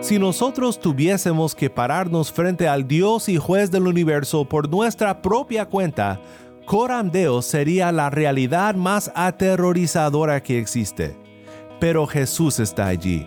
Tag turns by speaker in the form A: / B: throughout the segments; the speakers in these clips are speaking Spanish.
A: Si nosotros tuviésemos que pararnos frente al Dios y juez del universo por nuestra propia cuenta, Coram Deo sería la realidad más aterrorizadora que existe. Pero Jesús está allí.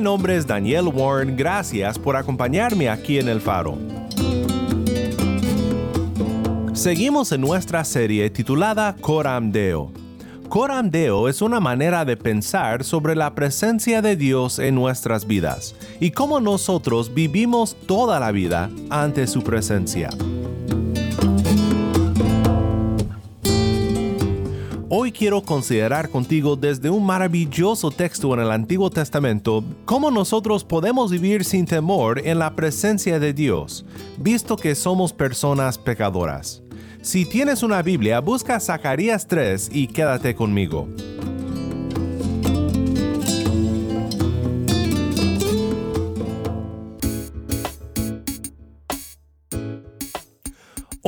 A: Mi nombre es Daniel Warren, gracias por acompañarme aquí en El Faro. Seguimos en nuestra serie titulada Coram Deo. Coram Deo es una manera de pensar sobre la presencia de Dios en nuestras vidas y cómo nosotros vivimos toda la vida ante su presencia. Quiero considerar contigo desde un maravilloso texto en el Antiguo Testamento cómo nosotros podemos vivir sin temor en la presencia de Dios, visto que somos personas pecadoras. Si tienes una Biblia, busca Zacarías 3 y quédate conmigo.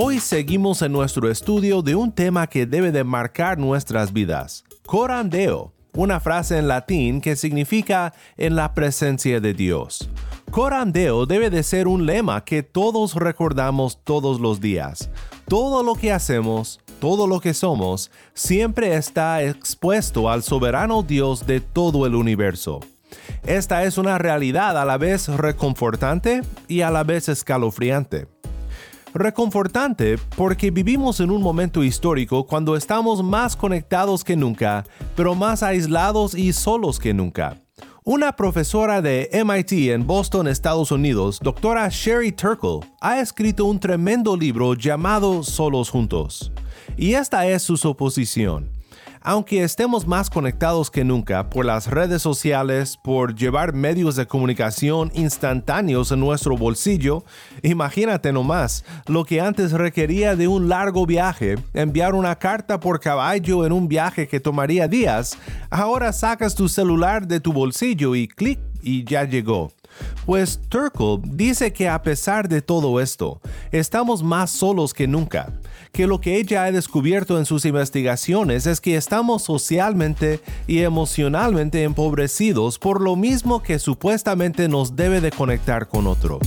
A: Hoy seguimos en nuestro estudio de un tema que debe de marcar nuestras vidas, coram deo, una frase en latín que significa en la presencia de Dios. Coram deo debe de ser un lema que todos recordamos todos los días. Todo lo que hacemos, todo lo que somos, siempre está expuesto al soberano Dios de todo el universo. Esta es una realidad a la vez reconfortante y a la vez escalofriante. Reconfortante porque vivimos en un momento histórico cuando estamos más conectados que nunca, pero más aislados y solos que nunca. Una profesora de MIT en Boston, Estados Unidos, doctora Sherry Turkle, ha escrito un tremendo libro llamado Solos Juntos. Y esta es su suposición. Aunque estemos más conectados que nunca por las redes sociales, por llevar medios de comunicación instantáneos en nuestro bolsillo, imagínate nomás lo que antes requería de un largo viaje, enviar una carta por caballo en un viaje que tomaría días, ahora sacas tu celular de tu bolsillo y clic y ya llegó. Pues Turkle dice que a pesar de todo esto, estamos más solos que nunca, que lo que ella ha descubierto en sus investigaciones es que estamos socialmente y emocionalmente empobrecidos por lo mismo que supuestamente nos debe de conectar con otros.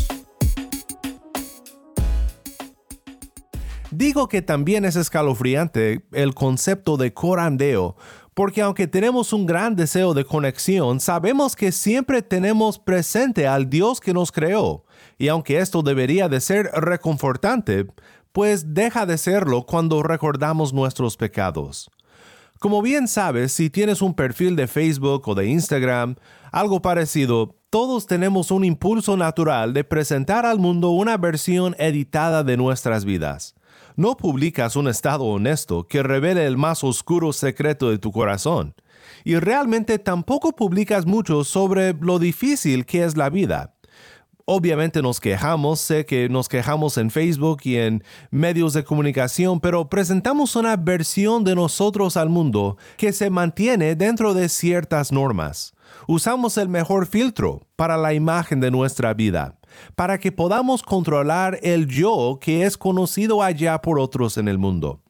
A: Digo que también es escalofriante el concepto de corandeo, porque aunque tenemos un gran deseo de conexión, sabemos que siempre tenemos presente al Dios que nos creó, y aunque esto debería de ser reconfortante, pues deja de serlo cuando recordamos nuestros pecados. Como bien sabes, si tienes un perfil de Facebook o de Instagram, algo parecido, todos tenemos un impulso natural de presentar al mundo una versión editada de nuestras vidas no publicas un estado honesto que revele el más oscuro secreto de tu corazón. Y realmente tampoco publicas mucho sobre lo difícil que es la vida. Obviamente nos quejamos, sé que nos quejamos en Facebook y en medios de comunicación, pero presentamos una versión de nosotros al mundo que se mantiene dentro de ciertas normas. Usamos el mejor filtro para la imagen de nuestra vida para que podamos controlar el yo que es conocido allá por otros en el mundo.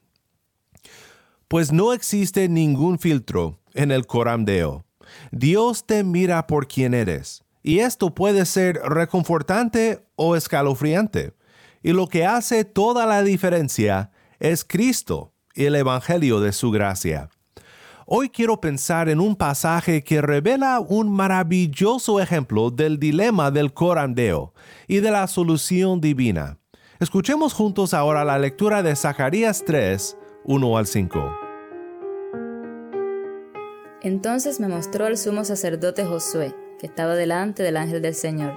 A: Pues no existe ningún filtro en el Coram Deo. Dios te mira por quien eres, y esto puede ser reconfortante o escalofriante. Y lo que hace toda la diferencia es Cristo y el Evangelio de su gracia. Hoy quiero pensar en un pasaje que revela un maravilloso ejemplo del dilema del corandeo y de la solución divina. Escuchemos juntos ahora la lectura de Zacarías 3, 1 al 5.
B: Entonces me mostró el sumo sacerdote Josué, que estaba delante del ángel del Señor.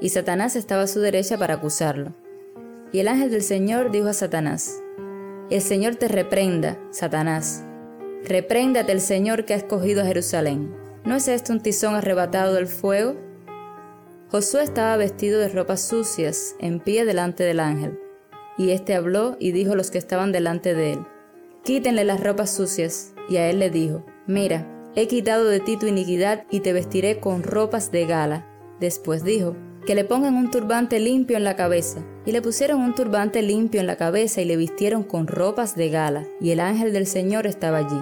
B: Y Satanás estaba a su derecha para acusarlo. Y el ángel del Señor dijo a Satanás, El Señor te reprenda, Satanás. Repréndate el Señor que ha escogido a Jerusalén. ¿No es esto un tizón arrebatado del fuego? Josué estaba vestido de ropas sucias, en pie delante del ángel. Y éste habló y dijo a los que estaban delante de él, Quítenle las ropas sucias. Y a él le dijo, Mira, he quitado de ti tu iniquidad y te vestiré con ropas de gala. Después dijo, que le pongan un turbante limpio en la cabeza. Y le pusieron un turbante limpio en la cabeza y le vistieron con ropas de gala. Y el ángel del Señor estaba allí.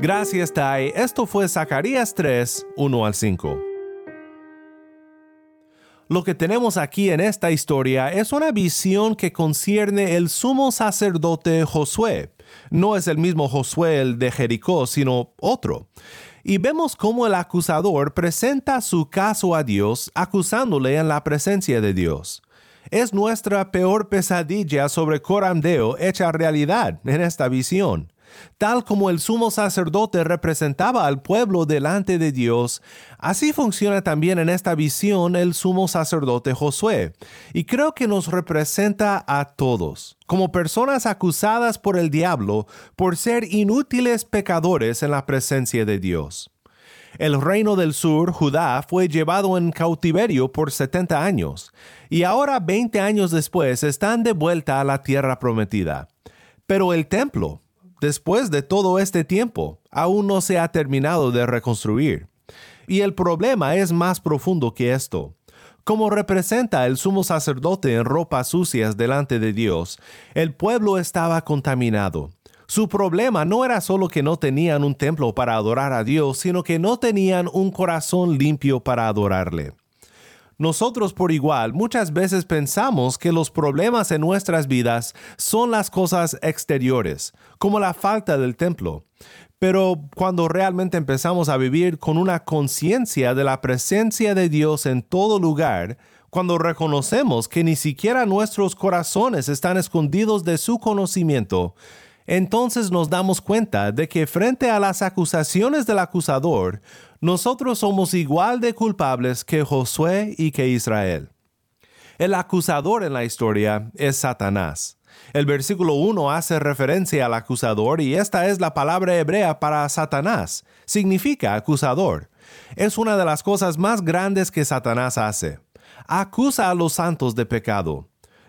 A: Gracias, Tai. Esto fue Zacarías 3, 1 al 5. Lo que tenemos aquí en esta historia es una visión que concierne el sumo sacerdote Josué. No es el mismo Josué el de Jericó, sino otro. Y vemos cómo el acusador presenta su caso a Dios acusándole en la presencia de Dios. Es nuestra peor pesadilla sobre Corandeo hecha realidad en esta visión. Tal como el sumo sacerdote representaba al pueblo delante de Dios, así funciona también en esta visión el sumo sacerdote Josué, y creo que nos representa a todos, como personas acusadas por el diablo por ser inútiles pecadores en la presencia de Dios. El reino del sur, Judá, fue llevado en cautiverio por 70 años, y ahora 20 años después están de vuelta a la tierra prometida. Pero el templo, después de todo este tiempo, aún no se ha terminado de reconstruir. Y el problema es más profundo que esto. Como representa el sumo sacerdote en ropas sucias delante de Dios, el pueblo estaba contaminado. Su problema no era solo que no tenían un templo para adorar a Dios, sino que no tenían un corazón limpio para adorarle. Nosotros por igual muchas veces pensamos que los problemas en nuestras vidas son las cosas exteriores, como la falta del templo. Pero cuando realmente empezamos a vivir con una conciencia de la presencia de Dios en todo lugar, cuando reconocemos que ni siquiera nuestros corazones están escondidos de su conocimiento, entonces nos damos cuenta de que frente a las acusaciones del acusador, nosotros somos igual de culpables que Josué y que Israel. El acusador en la historia es Satanás. El versículo 1 hace referencia al acusador y esta es la palabra hebrea para Satanás. Significa acusador. Es una de las cosas más grandes que Satanás hace. Acusa a los santos de pecado.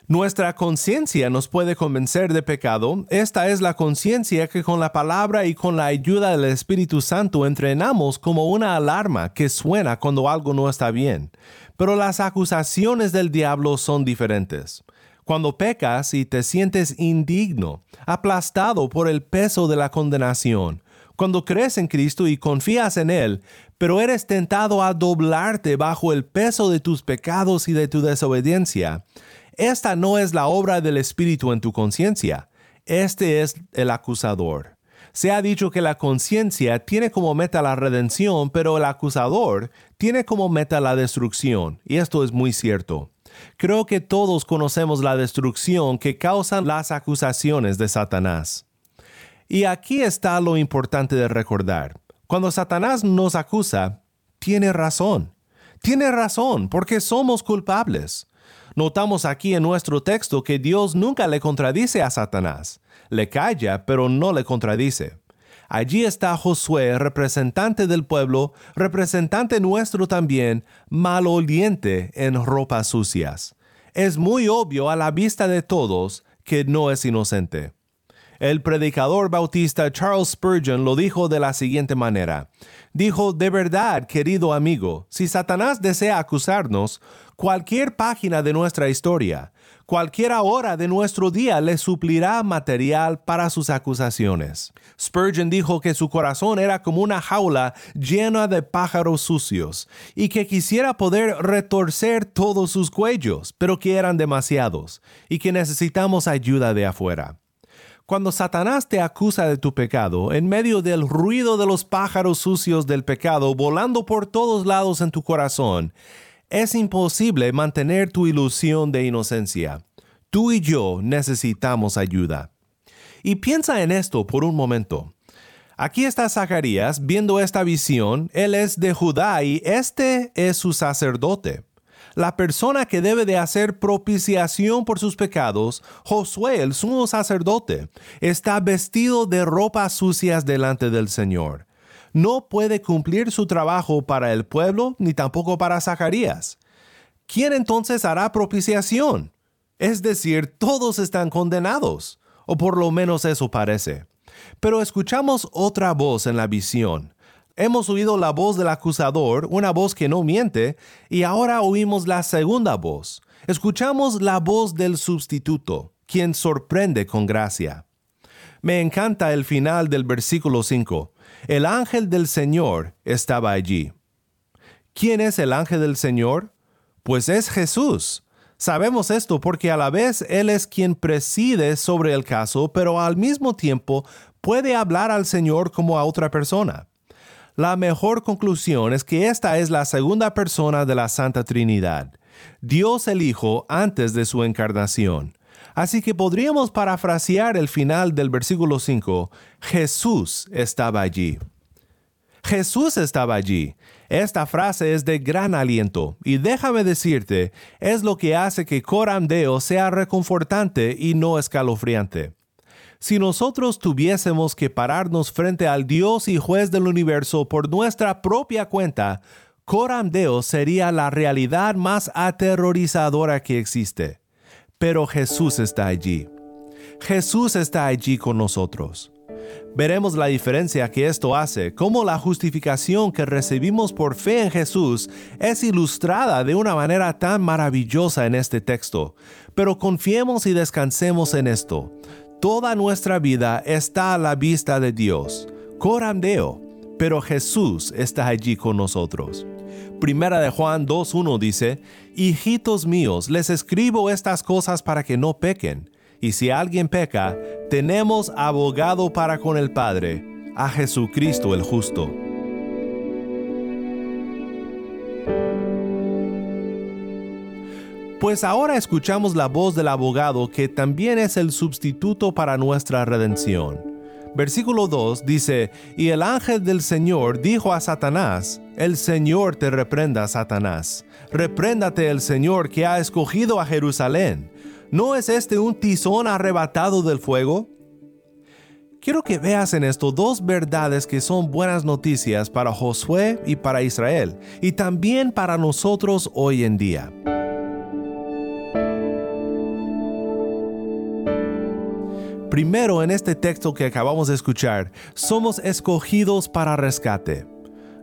A: Nuestra conciencia nos puede convencer de pecado. Esta es la conciencia que con la palabra y con la ayuda del Espíritu Santo entrenamos como una alarma que suena cuando algo no está bien. Pero las acusaciones del diablo son diferentes. Cuando pecas y te sientes indigno, aplastado por el peso de la condenación, cuando crees en Cristo y confías en Él, pero eres tentado a doblarte bajo el peso de tus pecados y de tu desobediencia, esta no es la obra del Espíritu en tu conciencia, este es el acusador. Se ha dicho que la conciencia tiene como meta la redención, pero el acusador tiene como meta la destrucción, y esto es muy cierto. Creo que todos conocemos la destrucción que causan las acusaciones de Satanás. Y aquí está lo importante de recordar. Cuando Satanás nos acusa, tiene razón. Tiene razón porque somos culpables. Notamos aquí en nuestro texto que Dios nunca le contradice a Satanás. Le calla, pero no le contradice. Allí está Josué, representante del pueblo, representante nuestro también, maloliente en ropas sucias. Es muy obvio a la vista de todos que no es inocente. El predicador bautista Charles Spurgeon lo dijo de la siguiente manera. Dijo, de verdad, querido amigo, si Satanás desea acusarnos, cualquier página de nuestra historia, cualquier hora de nuestro día le suplirá material para sus acusaciones. Spurgeon dijo que su corazón era como una jaula llena de pájaros sucios y que quisiera poder retorcer todos sus cuellos, pero que eran demasiados y que necesitamos ayuda de afuera. Cuando Satanás te acusa de tu pecado, en medio del ruido de los pájaros sucios del pecado volando por todos lados en tu corazón, es imposible mantener tu ilusión de inocencia. Tú y yo necesitamos ayuda. Y piensa en esto por un momento. Aquí está Zacarías viendo esta visión, él es de Judá y este es su sacerdote. La persona que debe de hacer propiciación por sus pecados, Josué, el sumo sacerdote, está vestido de ropas sucias delante del Señor. No puede cumplir su trabajo para el pueblo ni tampoco para Zacarías. ¿Quién entonces hará propiciación? Es decir, todos están condenados, o por lo menos eso parece. Pero escuchamos otra voz en la visión. Hemos oído la voz del acusador, una voz que no miente, y ahora oímos la segunda voz. Escuchamos la voz del sustituto, quien sorprende con gracia. Me encanta el final del versículo 5. El ángel del Señor estaba allí. ¿Quién es el ángel del Señor? Pues es Jesús. Sabemos esto porque a la vez Él es quien preside sobre el caso, pero al mismo tiempo puede hablar al Señor como a otra persona. La mejor conclusión es que esta es la segunda persona de la Santa Trinidad, Dios el Hijo antes de su encarnación. Así que podríamos parafrasear el final del versículo 5, Jesús estaba allí. Jesús estaba allí. Esta frase es de gran aliento y déjame decirte, es lo que hace que Coram Deo sea reconfortante y no escalofriante. Si nosotros tuviésemos que pararnos frente al Dios y juez del universo por nuestra propia cuenta, Coram Deo sería la realidad más aterrorizadora que existe. Pero Jesús está allí. Jesús está allí con nosotros. Veremos la diferencia que esto hace, cómo la justificación que recibimos por fe en Jesús es ilustrada de una manera tan maravillosa en este texto. Pero confiemos y descansemos en esto. Toda nuestra vida está a la vista de Dios. Coram Deo, pero Jesús está allí con nosotros. Primera de Juan 2.1 dice, Hijitos míos, les escribo estas cosas para que no pequen. Y si alguien peca, tenemos abogado para con el Padre, a Jesucristo el justo. Pues ahora escuchamos la voz del abogado que también es el sustituto para nuestra redención. Versículo 2 dice, Y el ángel del Señor dijo a Satanás, El Señor te reprenda, Satanás. Repréndate el Señor que ha escogido a Jerusalén. ¿No es este un tizón arrebatado del fuego? Quiero que veas en esto dos verdades que son buenas noticias para Josué y para Israel, y también para nosotros hoy en día. Primero, en este texto que acabamos de escuchar, somos escogidos para rescate.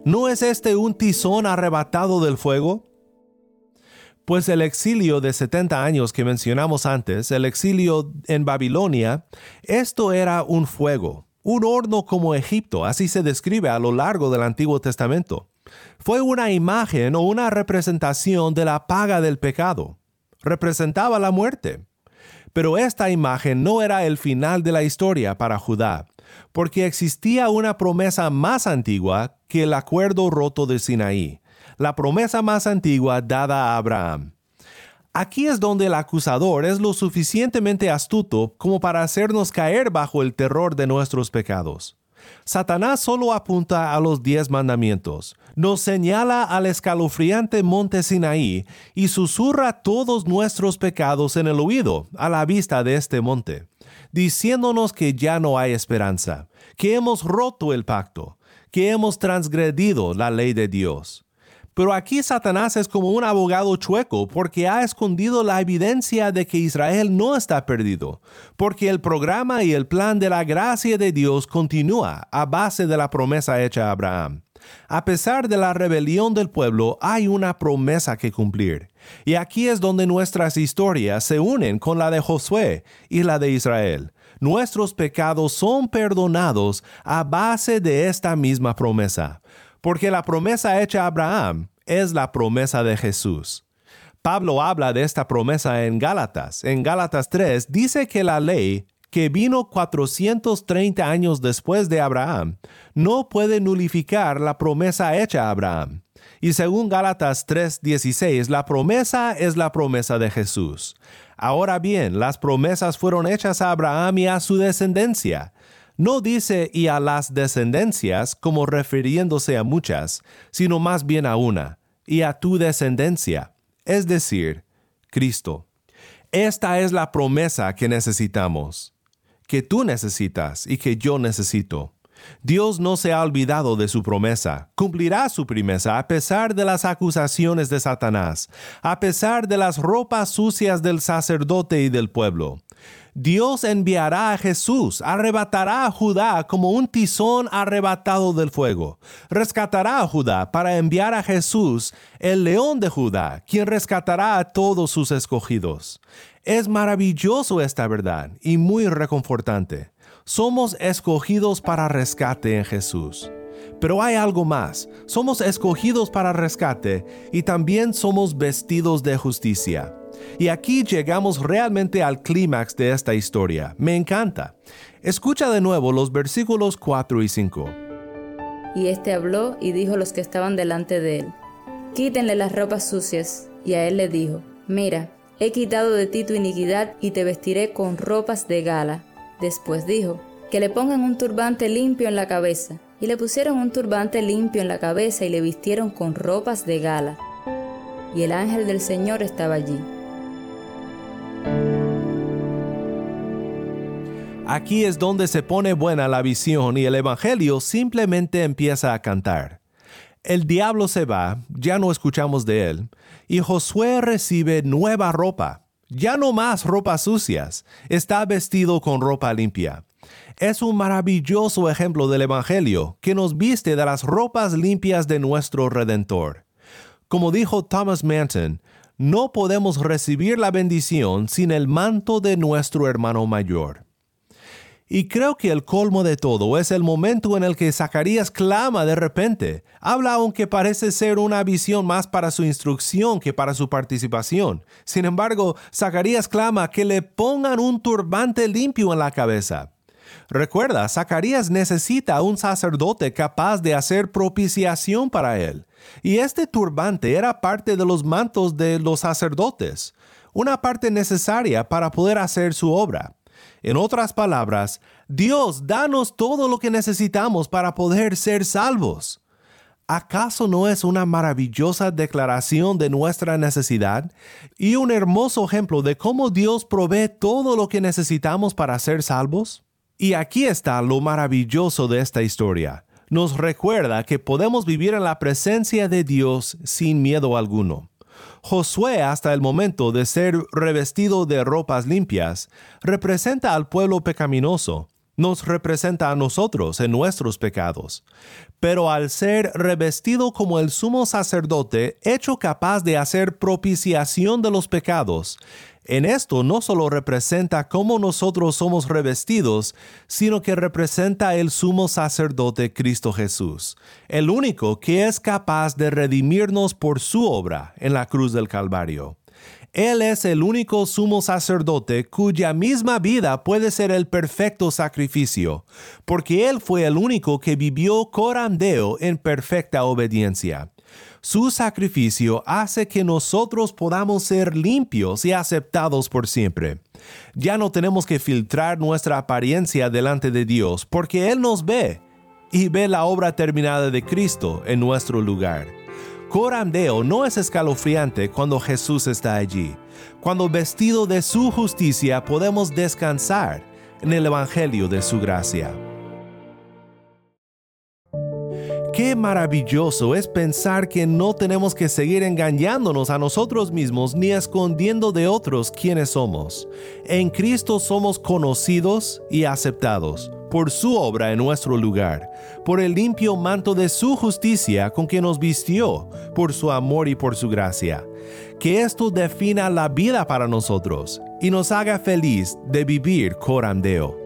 A: ¿No es este un tizón arrebatado del fuego? Pues el exilio de 70 años que mencionamos antes, el exilio en Babilonia, esto era un fuego, un horno como Egipto, así se describe a lo largo del Antiguo Testamento. Fue una imagen o una representación de la paga del pecado. Representaba la muerte. Pero esta imagen no era el final de la historia para Judá, porque existía una promesa más antigua que el acuerdo roto de Sinaí, la promesa más antigua dada a Abraham. Aquí es donde el acusador es lo suficientemente astuto como para hacernos caer bajo el terror de nuestros pecados. Satanás solo apunta a los diez mandamientos, nos señala al escalofriante monte Sinaí y susurra todos nuestros pecados en el oído a la vista de este monte, diciéndonos que ya no hay esperanza, que hemos roto el pacto, que hemos transgredido la ley de Dios. Pero aquí Satanás es como un abogado chueco porque ha escondido la evidencia de que Israel no está perdido, porque el programa y el plan de la gracia de Dios continúa a base de la promesa hecha a Abraham. A pesar de la rebelión del pueblo, hay una promesa que cumplir. Y aquí es donde nuestras historias se unen con la de Josué y la de Israel. Nuestros pecados son perdonados a base de esta misma promesa porque la promesa hecha a Abraham es la promesa de Jesús. Pablo habla de esta promesa en Gálatas. En Gálatas 3 dice que la ley, que vino 430 años después de Abraham, no puede nulificar la promesa hecha a Abraham. Y según Gálatas 3:16, la promesa es la promesa de Jesús. Ahora bien, las promesas fueron hechas a Abraham y a su descendencia. No dice y a las descendencias como refiriéndose a muchas, sino más bien a una, y a tu descendencia, es decir, Cristo. Esta es la promesa que necesitamos, que tú necesitas y que yo necesito. Dios no se ha olvidado de su promesa, cumplirá su promesa a pesar de las acusaciones de Satanás, a pesar de las ropas sucias del sacerdote y del pueblo. Dios enviará a Jesús, arrebatará a Judá como un tizón arrebatado del fuego. Rescatará a Judá para enviar a Jesús, el león de Judá, quien rescatará a todos sus escogidos. Es maravilloso esta verdad y muy reconfortante. Somos escogidos para rescate en Jesús. Pero hay algo más. Somos escogidos para rescate y también somos vestidos de justicia. Y aquí llegamos realmente al clímax de esta historia. Me encanta. Escucha de nuevo los versículos 4 y 5.
B: Y éste habló y dijo a los que estaban delante de él, Quítenle las ropas sucias. Y a él le dijo, Mira, he quitado de ti tu iniquidad y te vestiré con ropas de gala. Después dijo, Que le pongan un turbante limpio en la cabeza. Y le pusieron un turbante limpio en la cabeza y le vistieron con ropas de gala. Y el ángel del Señor estaba allí.
A: Aquí es donde se pone buena la visión y el Evangelio simplemente empieza a cantar. El diablo se va, ya no escuchamos de él, y Josué recibe nueva ropa, ya no más ropas sucias, está vestido con ropa limpia. Es un maravilloso ejemplo del Evangelio que nos viste de las ropas limpias de nuestro Redentor. Como dijo Thomas Manton, no podemos recibir la bendición sin el manto de nuestro hermano mayor. Y creo que el colmo de todo es el momento en el que Zacarías clama de repente. Habla aunque parece ser una visión más para su instrucción que para su participación. Sin embargo, Zacarías clama que le pongan un turbante limpio en la cabeza. Recuerda, Zacarías necesita un sacerdote capaz de hacer propiciación para él. Y este turbante era parte de los mantos de los sacerdotes, una parte necesaria para poder hacer su obra. En otras palabras, Dios, danos todo lo que necesitamos para poder ser salvos. ¿Acaso no es una maravillosa declaración de nuestra necesidad y un hermoso ejemplo de cómo Dios provee todo lo que necesitamos para ser salvos? Y aquí está lo maravilloso de esta historia. Nos recuerda que podemos vivir en la presencia de Dios sin miedo alguno. Josué, hasta el momento de ser revestido de ropas limpias, representa al pueblo pecaminoso, nos representa a nosotros en nuestros pecados. Pero al ser revestido como el sumo sacerdote, hecho capaz de hacer propiciación de los pecados, en esto no solo representa cómo nosotros somos revestidos, sino que representa el sumo sacerdote Cristo Jesús, el único que es capaz de redimirnos por su obra en la cruz del Calvario. Él es el único sumo sacerdote cuya misma vida puede ser el perfecto sacrificio, porque Él fue el único que vivió corandeo en perfecta obediencia. Su sacrificio hace que nosotros podamos ser limpios y aceptados por siempre. Ya no tenemos que filtrar nuestra apariencia delante de Dios porque Él nos ve y ve la obra terminada de Cristo en nuestro lugar. Corandeo no es escalofriante cuando Jesús está allí. Cuando vestido de su justicia podemos descansar en el Evangelio de su gracia. Qué maravilloso es pensar que no tenemos que seguir engañándonos a nosotros mismos ni escondiendo de otros quiénes somos. En Cristo somos conocidos y aceptados por su obra en nuestro lugar, por el limpio manto de su justicia con que nos vistió, por su amor y por su gracia. Que esto defina la vida para nosotros y nos haga feliz de vivir corandeo.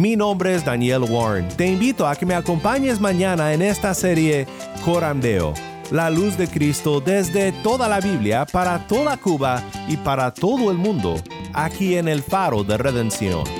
A: Mi nombre es Daniel Warren. Te invito a que me acompañes mañana en esta serie Corandeo, la luz de Cristo desde toda la Biblia para toda Cuba y para todo el mundo, aquí en el Faro de Redención.